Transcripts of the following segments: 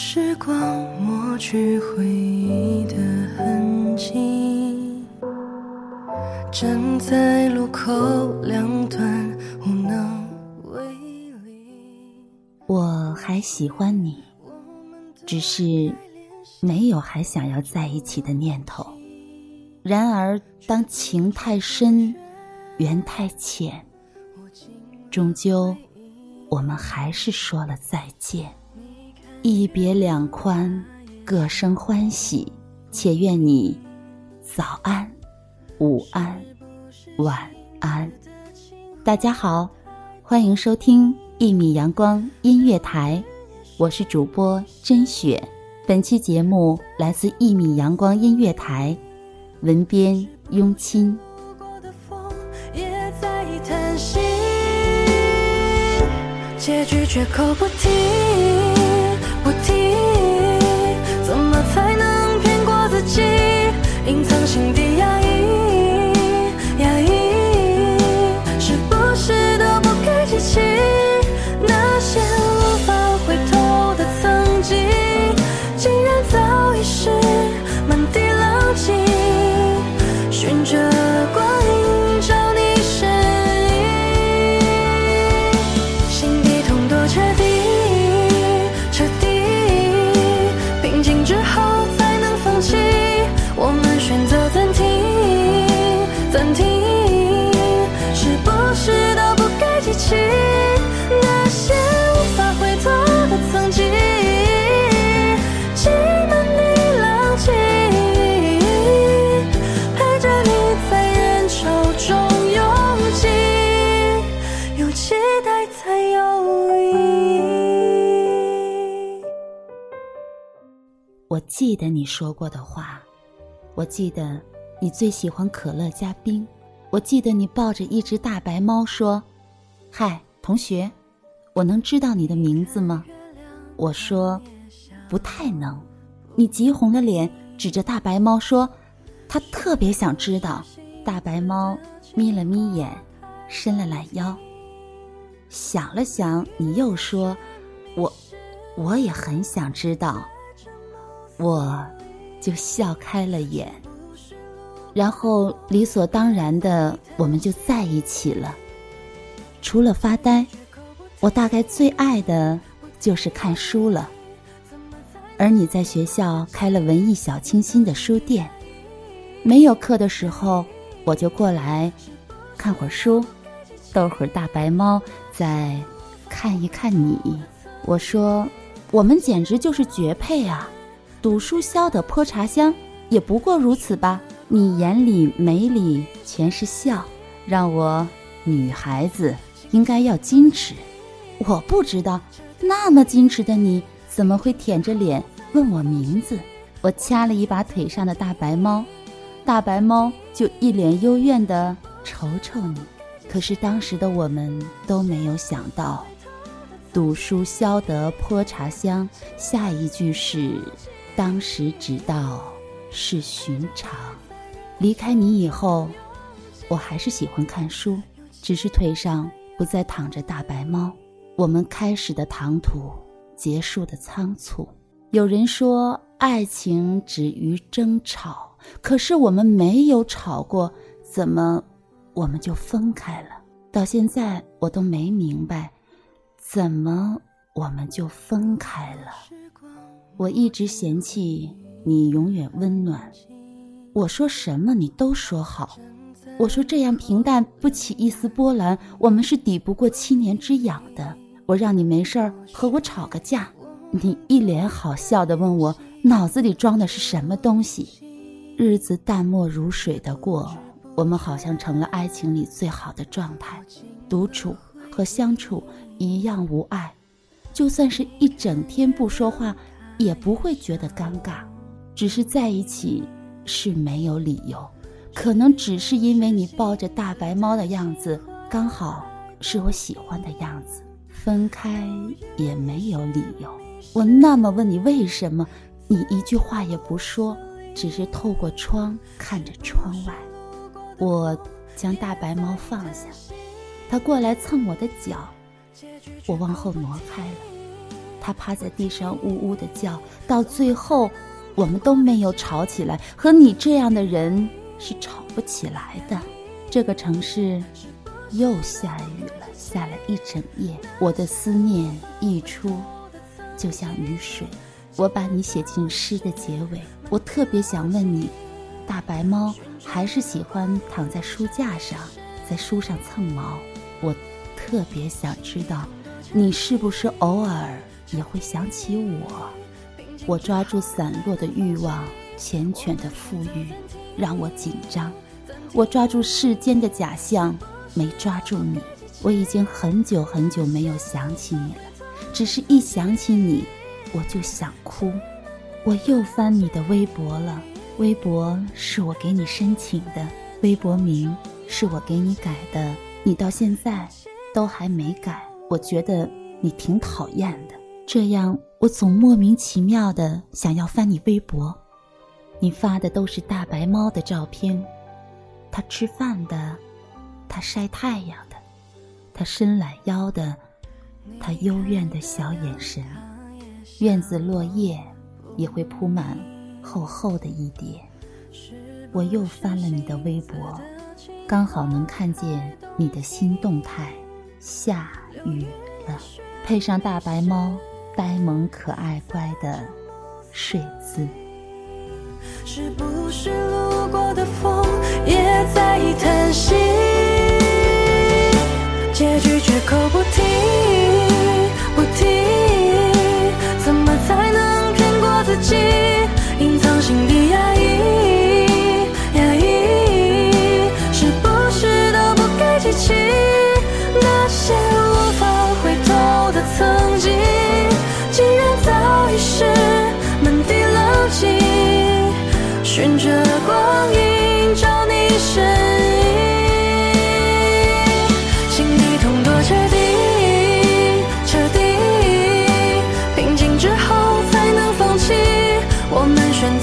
时光抹去回忆的痕迹，站在路口两端无能为力。我还喜欢你，只是没有还想要在一起的念头。然而，当情太深，缘太浅，终究我们还是说了再见。一别两宽，各生欢喜。且愿你早安、午安、晚安。大家好，欢迎收听一米阳光音乐台，我是主播甄雪。本期节目来自一米阳光音乐台，文编雍亲。结局绝口不提。不记得你说过的话，我记得你最喜欢可乐加冰，我记得你抱着一只大白猫说：“嗨，同学，我能知道你的名字吗？”我说：“不太能。”你急红了脸，指着大白猫说：“他特别想知道。”大白猫眯了眯眼，伸了懒腰，想了想，你又说：“我，我也很想知道。”我，就笑开了眼，然后理所当然的，我们就在一起了。除了发呆，我大概最爱的就是看书了。而你在学校开了文艺小清新的书店，没有课的时候，我就过来看会儿书，逗会儿大白猫，再看一看你。我说，我们简直就是绝配啊！赌书消得泼茶香，也不过如此吧。你眼里眉里全是笑，让我女孩子应该要矜持。我不知道，那么矜持的你，怎么会舔着脸问我名字？我掐了一把腿上的大白猫，大白猫就一脸幽怨地瞅瞅你。可是当时的我们都没有想到，赌书消得泼茶香，下一句是。当时只道是寻常。离开你以后，我还是喜欢看书，只是腿上不再躺着大白猫。我们开始的唐突，结束的仓促。有人说爱情止于争吵，可是我们没有吵过，怎么我们就分开了？到现在我都没明白，怎么我们就分开了？我一直嫌弃你永远温暖，我说什么你都说好，我说这样平淡不起一丝波澜，我们是抵不过七年之痒的。我让你没事儿和我吵个架，你一脸好笑的问我脑子里装的是什么东西，日子淡漠如水的过，我们好像成了爱情里最好的状态，独处和相处一样无碍，就算是一整天不说话，也不会觉得尴尬。只是在一起是没有理由，可能只是因为你抱着大白猫的样子刚好是我喜欢的样子。分开也没有理由。我那么问你为什么，你一句话也不说，只是透过窗看着窗外。我将大白猫放下，它过来蹭我的脚，我往后挪开了。它趴在地上呜呜的叫，到最后。我们都没有吵起来，和你这样的人是吵不起来的。这个城市又下雨了，下了一整夜。我的思念溢出，就像雨水。我把你写进诗的结尾。我特别想问你，大白猫还是喜欢躺在书架上，在书上蹭毛？我特别想知道，你是不是偶尔也会想起我？我抓住散落的欲望，缱绻的富裕，让我紧张。我抓住世间的假象，没抓住你。我已经很久很久没有想起你了，只是一想起你，我就想哭。我又翻你的微博了，微博是我给你申请的，微博名是我给你改的，你到现在都还没改，我觉得你挺讨厌的。这样，我总莫名其妙的想要翻你微博，你发的都是大白猫的照片，它吃饭的，它晒太阳的，它伸懒腰的，它幽怨的小眼神。院子落叶也会铺满厚厚的一叠。我又翻了你的微博，刚好能看见你的新动态，下雨了，配上大白猫。呆萌可爱乖的睡姿，是不是路过的风也在叹息？结局绝口不提，不提，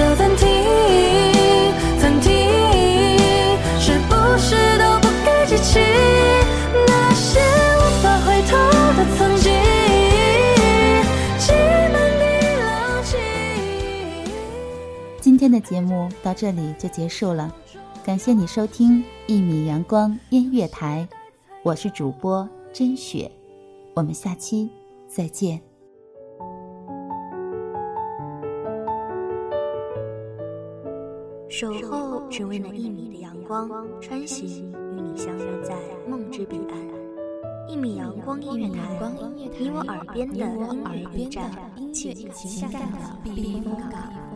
们选择暂停，暂停，是不是都不该记起那些无法回头的曾经？今天的节目到这里就结束了，感谢你收听一米阳光音乐台，我是主播甄雪，我们下期再见。守候只为那一米的阳光，穿行与你相约在梦之彼岸。一米阳光音乐台，你我耳边的音乐驿站，情感的避风港。